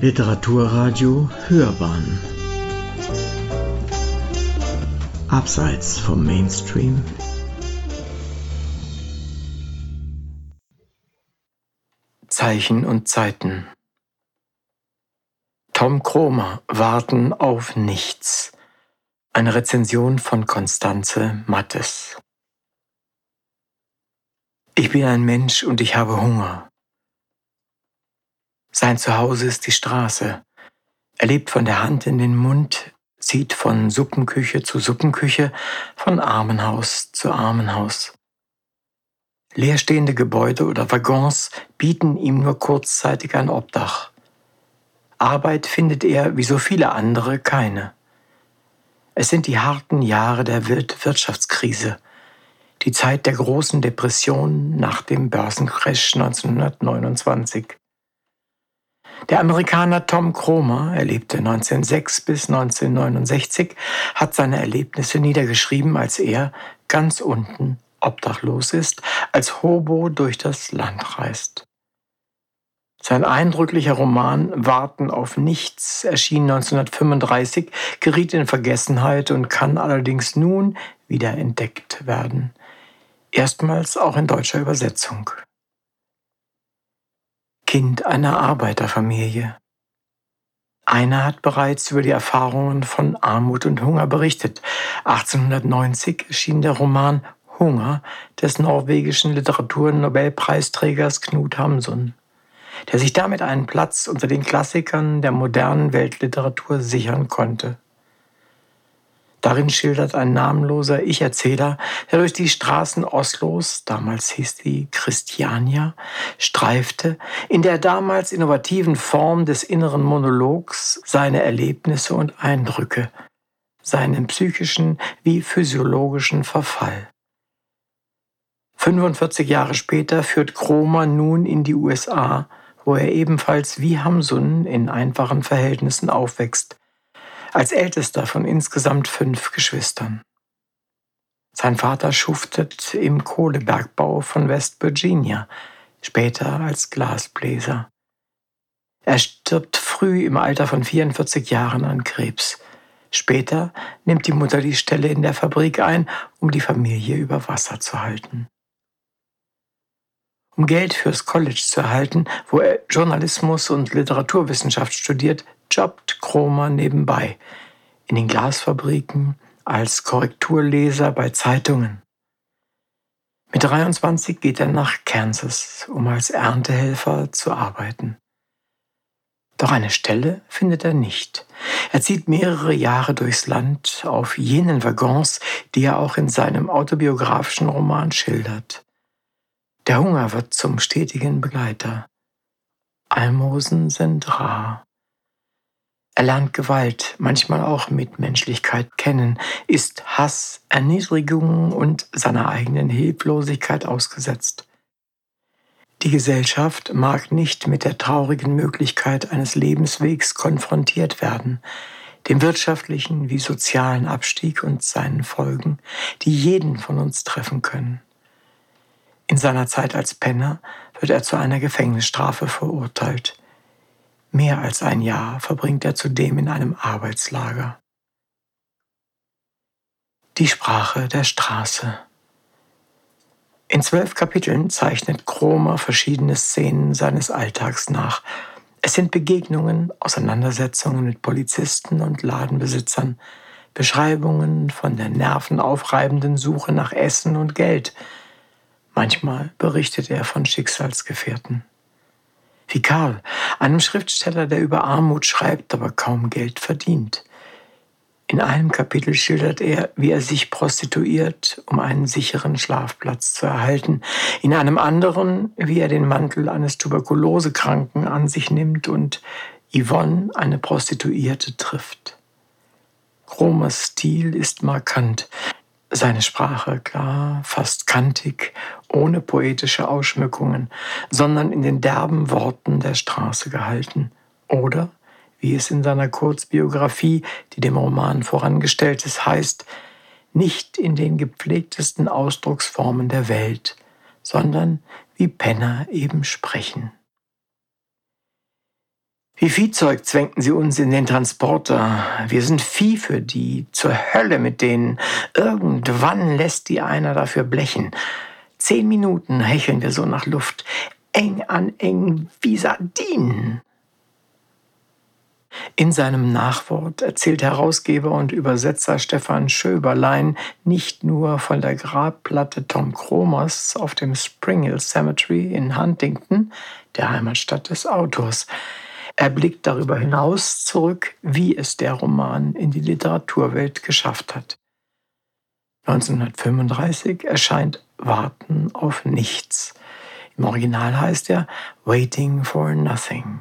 Literaturradio Hörbahn. Abseits vom Mainstream. Zeichen und Zeiten. Tom Kromer Warten auf nichts. Eine Rezension von Konstanze Mattes. Ich bin ein Mensch und ich habe Hunger. Sein Zuhause ist die Straße. Er lebt von der Hand in den Mund, zieht von Suppenküche zu Suppenküche, von Armenhaus zu Armenhaus. Leerstehende Gebäude oder Waggons bieten ihm nur kurzzeitig ein Obdach. Arbeit findet er, wie so viele andere, keine. Es sind die harten Jahre der Wirtschaftskrise, die Zeit der großen Depression nach dem Börsencrash 1929. Der Amerikaner Tom Cromer, er lebte 1906 bis 1969, hat seine Erlebnisse niedergeschrieben, als er ganz unten obdachlos ist, als Hobo durch das Land reist. Sein eindrücklicher Roman Warten auf nichts erschien 1935, geriet in Vergessenheit und kann allerdings nun wieder entdeckt werden. Erstmals auch in deutscher Übersetzung. Kind einer Arbeiterfamilie. Einer hat bereits über die Erfahrungen von Armut und Hunger berichtet. 1890 erschien der Roman Hunger des norwegischen Literaturnobelpreisträgers Knut Hamsun, der sich damit einen Platz unter den Klassikern der modernen Weltliteratur sichern konnte. Darin schildert ein namenloser Ich-Erzähler, der durch die Straßen Oslos, damals hieß die Christiania, streifte, in der damals innovativen Form des inneren Monologs seine Erlebnisse und Eindrücke, seinen psychischen wie physiologischen Verfall. 45 Jahre später führt Kromer nun in die USA, wo er ebenfalls wie Hamsun in einfachen Verhältnissen aufwächst, als ältester von insgesamt fünf Geschwistern. Sein Vater schuftet im Kohlebergbau von West Virginia, später als Glasbläser. Er stirbt früh im Alter von 44 Jahren an Krebs. Später nimmt die Mutter die Stelle in der Fabrik ein, um die Familie über Wasser zu halten. Um Geld fürs College zu erhalten, wo er Journalismus und Literaturwissenschaft studiert, jobbt Kromer nebenbei in den Glasfabriken, als Korrekturleser bei Zeitungen. Mit 23 geht er nach Kansas, um als Erntehelfer zu arbeiten. Doch eine Stelle findet er nicht. Er zieht mehrere Jahre durchs Land auf jenen Waggons, die er auch in seinem autobiografischen Roman schildert. Der Hunger wird zum stetigen Begleiter. Almosen sind rar. Er lernt Gewalt, manchmal auch Mitmenschlichkeit kennen, ist Hass, Erniedrigung und seiner eigenen Hilflosigkeit ausgesetzt. Die Gesellschaft mag nicht mit der traurigen Möglichkeit eines Lebenswegs konfrontiert werden, dem wirtschaftlichen wie sozialen Abstieg und seinen Folgen, die jeden von uns treffen können. In seiner Zeit als Penner wird er zu einer Gefängnisstrafe verurteilt. Mehr als ein Jahr verbringt er zudem in einem Arbeitslager. Die Sprache der Straße. In zwölf Kapiteln zeichnet Kromer verschiedene Szenen seines Alltags nach. Es sind Begegnungen, Auseinandersetzungen mit Polizisten und Ladenbesitzern, Beschreibungen von der nervenaufreibenden Suche nach Essen und Geld, Manchmal berichtet er von Schicksalsgefährten. Wie Karl, einem Schriftsteller, der über Armut schreibt, aber kaum Geld verdient. In einem Kapitel schildert er, wie er sich prostituiert, um einen sicheren Schlafplatz zu erhalten. In einem anderen, wie er den Mantel eines Tuberkulosekranken an sich nimmt und Yvonne, eine Prostituierte, trifft. Chromers Stil ist markant. Seine Sprache klar, fast kantig, ohne poetische Ausschmückungen, sondern in den derben Worten der Straße gehalten. Oder, wie es in seiner Kurzbiografie, die dem Roman vorangestellt ist, heißt, nicht in den gepflegtesten Ausdrucksformen der Welt, sondern wie Penner eben sprechen. Wie Viehzeug zwängten sie uns in den Transporter. Wir sind Vieh für die, zur Hölle mit denen. Irgendwann lässt die einer dafür blechen. Zehn Minuten hecheln wir so nach Luft, eng an eng wie Sardinen. In seinem Nachwort erzählt Herausgeber und Übersetzer Stefan Schöberlein nicht nur von der Grabplatte Tom Kromers auf dem Spring Hill Cemetery in Huntington, der Heimatstadt des Autors. Er blickt darüber hinaus zurück, wie es der Roman in die Literaturwelt geschafft hat. 1935 erscheint Warten auf nichts. Im Original heißt er Waiting for Nothing.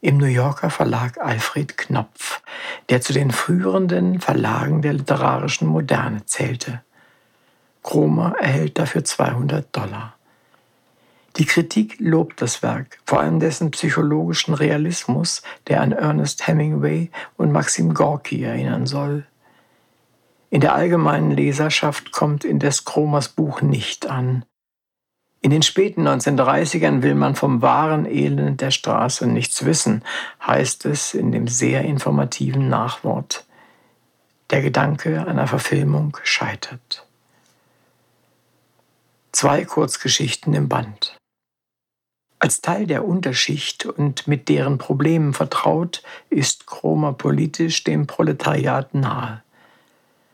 Im New Yorker Verlag Alfred Knopf, der zu den führenden Verlagen der literarischen Moderne zählte. Kromer erhält dafür 200 Dollar. Die Kritik lobt das Werk, vor allem dessen psychologischen Realismus, der an Ernest Hemingway und Maxim Gorki erinnern soll. In der allgemeinen Leserschaft kommt indes Kromers Buch nicht an. In den späten 1930ern will man vom wahren Elend der Straße nichts wissen, heißt es in dem sehr informativen Nachwort. Der Gedanke einer Verfilmung scheitert. Zwei Kurzgeschichten im Band. Als Teil der Unterschicht und mit deren Problemen vertraut, ist Kromer politisch dem Proletariat nahe.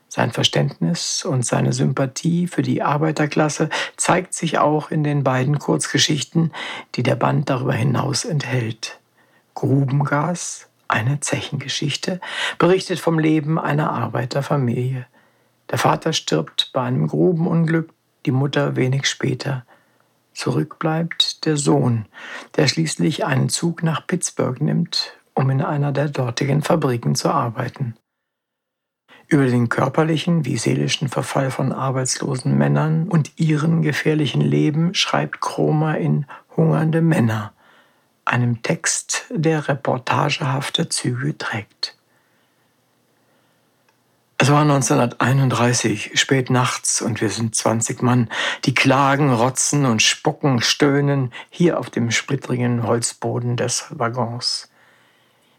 Sein Verständnis und seine Sympathie für die Arbeiterklasse zeigt sich auch in den beiden Kurzgeschichten, die der Band darüber hinaus enthält. Grubengas, eine Zechengeschichte, berichtet vom Leben einer Arbeiterfamilie. Der Vater stirbt bei einem Grubenunglück, die Mutter wenig später. Zurück bleibt der Sohn, der schließlich einen Zug nach Pittsburgh nimmt, um in einer der dortigen Fabriken zu arbeiten. Über den körperlichen wie seelischen Verfall von arbeitslosen Männern und ihren gefährlichen Leben schreibt Kromer in Hungernde Männer, einem Text, der reportagehafte Züge trägt. Es war 1931, spät nachts, und wir sind 20 Mann, die klagen, rotzen und spucken, stöhnen hier auf dem splittrigen Holzboden des Waggons.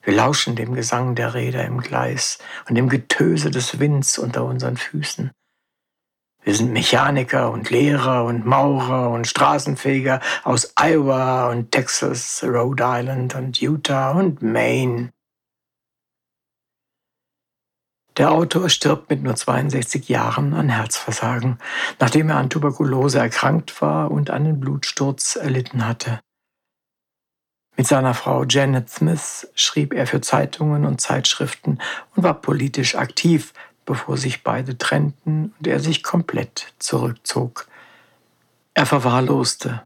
Wir lauschen dem Gesang der Räder im Gleis und dem Getöse des Winds unter unseren Füßen. Wir sind Mechaniker und Lehrer und Maurer und Straßenfeger aus Iowa und Texas, Rhode Island und Utah und Maine. Der Autor stirbt mit nur 62 Jahren an Herzversagen, nachdem er an Tuberkulose erkrankt war und einen Blutsturz erlitten hatte. Mit seiner Frau Janet Smith schrieb er für Zeitungen und Zeitschriften und war politisch aktiv, bevor sich beide trennten und er sich komplett zurückzog. Er verwahrloste.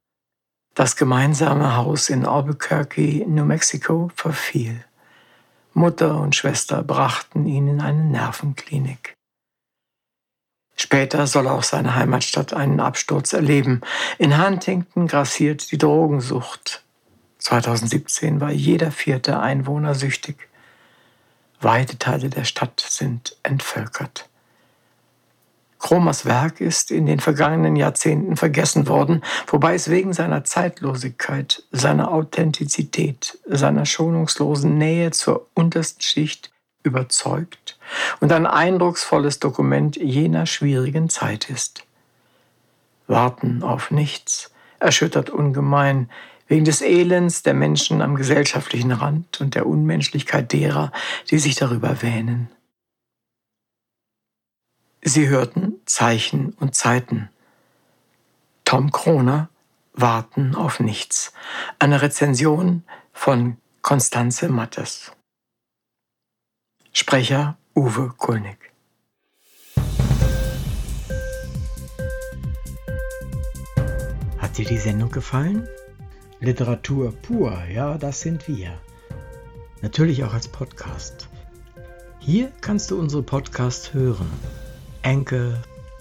Das gemeinsame Haus in Albuquerque, New Mexico, verfiel. Mutter und Schwester brachten ihn in eine Nervenklinik. Später soll auch seine Heimatstadt einen Absturz erleben. In Huntington grassiert die Drogensucht. 2017 war jeder vierte Einwohner süchtig. Weite Teile der Stadt sind entvölkert. Kromers Werk ist in den vergangenen Jahrzehnten vergessen worden, wobei es wegen seiner Zeitlosigkeit, seiner Authentizität, seiner schonungslosen Nähe zur untersten Schicht überzeugt und ein eindrucksvolles Dokument jener schwierigen Zeit ist. Warten auf nichts erschüttert ungemein, wegen des Elends der Menschen am gesellschaftlichen Rand und der Unmenschlichkeit derer, die sich darüber wähnen. Sie hörten Zeichen und Zeiten. Tom Kroner, Warten auf nichts. Eine Rezension von Konstanze Mattes. Sprecher Uwe Kulnig. Hat dir die Sendung gefallen? Literatur pur, ja, das sind wir. Natürlich auch als Podcast. Hier kannst du unsere Podcasts hören Anchor,